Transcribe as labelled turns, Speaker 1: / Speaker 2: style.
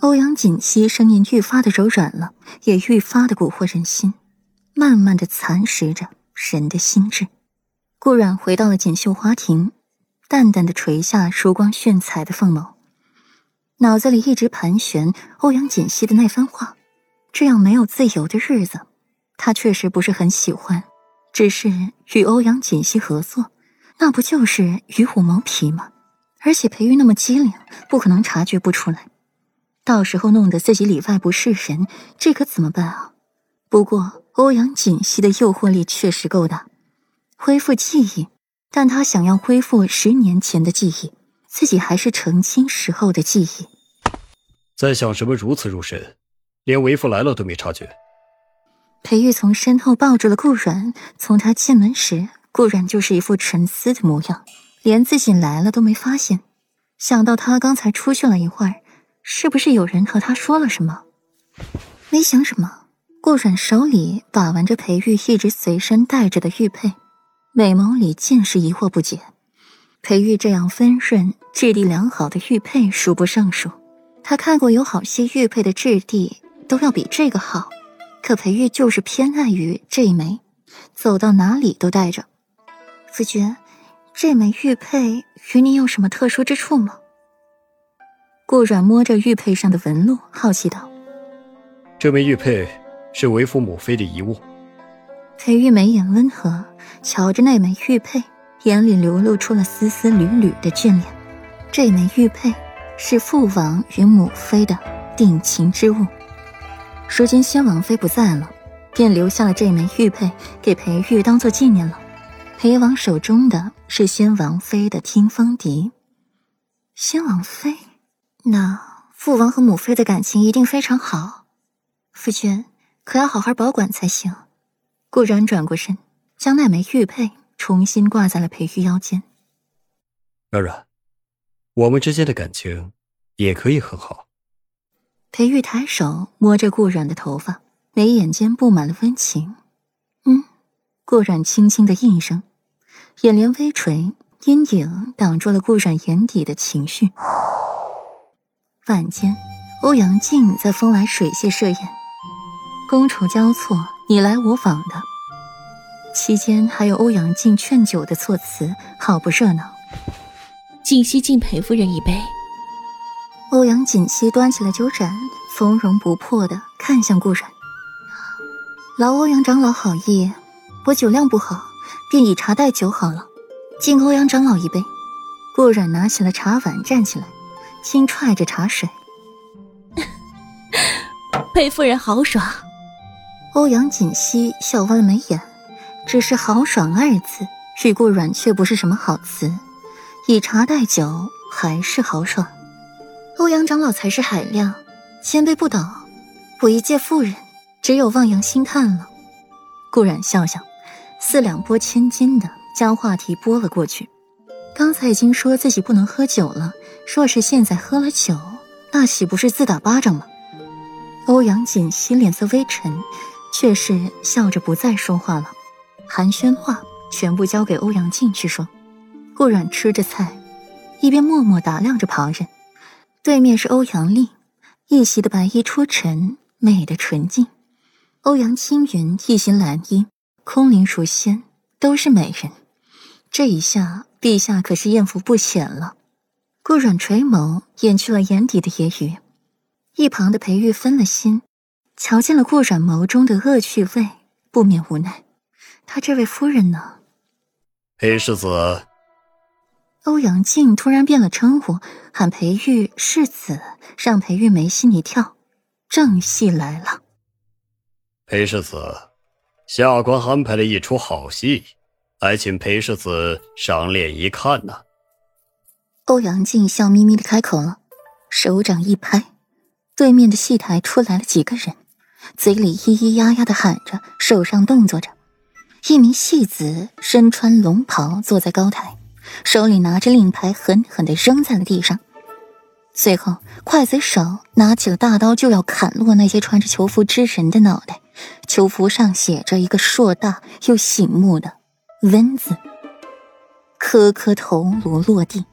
Speaker 1: 欧阳锦溪声音愈发的柔软了，也愈发的蛊惑人心，慢慢的蚕食着人的心智。顾阮回到了锦绣花亭，淡淡的垂下烛光炫彩的凤眸，脑子里一直盘旋欧阳锦溪的那番话。这样没有自由的日子，他确实不是很喜欢。只是与欧阳锦溪合作，那不就是与虎谋皮吗？而且裴玉那么机灵，不可能察觉不出来。到时候弄得自己里外不是人，这可怎么办啊？不过欧阳锦溪的诱惑力确实够大，恢复记忆，但他想要恢复十年前的记忆，自己还是成亲时候的记忆。
Speaker 2: 在想什么如此入神？连为父来了都没察觉。
Speaker 1: 裴玉从身后抱住了顾阮，从他进门时，顾阮就是一副沉思的模样，连自己来了都没发现。想到他刚才出去了一会儿，是不是有人和他说了什么？没想什么，顾阮手里把玩着裴玉一直随身带着的玉佩，美眸里尽是疑惑不解。裴玉这样温润、质地良好的玉佩数不胜数，他看过有好些玉佩的质地。都要比这个好，可裴玉就是偏爱于这一枚，走到哪里都带着。子君，这枚玉佩与你有什么特殊之处吗？顾阮摸着玉佩上的纹路，好奇道：“
Speaker 2: 这枚玉佩是为父母妃的遗物。”
Speaker 1: 裴玉眉眼温和，瞧着那枚玉佩，眼里流露出了丝丝缕缕的眷恋。这枚玉佩是父王与母妃的定情之物。如今先王妃不在了，便留下了这枚玉佩给裴玉当做纪念了。裴王手中的是先王妃的听风笛。先王妃，那父王和母妃的感情一定非常好。夫君可要好好保管才行。顾然转过身，将那枚玉佩重新挂在了裴玉腰间。
Speaker 2: 软软，我们之间的感情也可以很好。
Speaker 1: 裴玉抬手摸着顾阮的头发，眉眼间布满了温情。嗯，顾阮轻轻的应声，眼帘微垂，阴影挡住了顾阮眼底的情绪。晚间，欧阳靖在风来水榭设宴，觥筹交错，你来我往的，期间还有欧阳靖劝酒的措辞，好不热闹。
Speaker 3: 敬西敬裴夫人一杯。
Speaker 1: 欧阳锦溪端起了酒盏，从容不迫的看向顾然。劳欧阳长老好意，我酒量不好，便以茶代酒好了，敬欧阳长老一杯。顾然拿起了茶碗，站起来，轻踹着茶水。
Speaker 3: 裴夫人豪爽。
Speaker 1: 欧阳锦溪笑弯了眉眼，只是“豪爽”二字，与顾阮却不是什么好词。以茶代酒，还是豪爽。欧阳长老才是海量，千杯不倒。我一介妇人，只有望洋兴叹了。顾然笑笑，四两拨千斤的将话题拨了过去。刚才已经说自己不能喝酒了，若是现在喝了酒，那岂不是自打巴掌吗？欧阳锦溪脸色微沉，却是笑着不再说话了。寒暄话全部交给欧阳靖去说。顾然吃着菜，一边默默打量着旁人。对面是欧阳丽，一袭的白衣出尘，美的纯净；欧阳青云一袭蓝衣，空灵如仙，都是美人。这一下，陛下可是艳福不浅了。顾阮垂眸，掩去了眼底的揶揄。一旁的裴玉分了心，瞧见了顾阮眸中的恶趣味，不免无奈。他这位夫人呢？
Speaker 2: 裴世子。
Speaker 1: 欧阳靖突然变了称呼，喊裴玉世子，让裴玉眉心一跳。正戏来了，
Speaker 2: 裴世子，下官安排了一出好戏，还请裴世子赏脸一看呢。
Speaker 1: 欧阳靖笑眯眯的开口了，手掌一拍，对面的戏台出来了几个人，嘴里咿咿呀呀的喊着，手上动作着。一名戏子身穿龙袍，坐在高台。手里拿着令牌，狠狠地扔在了地上。随后，刽子手拿起了大刀，就要砍落那些穿着囚服之人的脑袋。囚服上写着一个硕大又醒目的“温”字，颗颗头颅落地。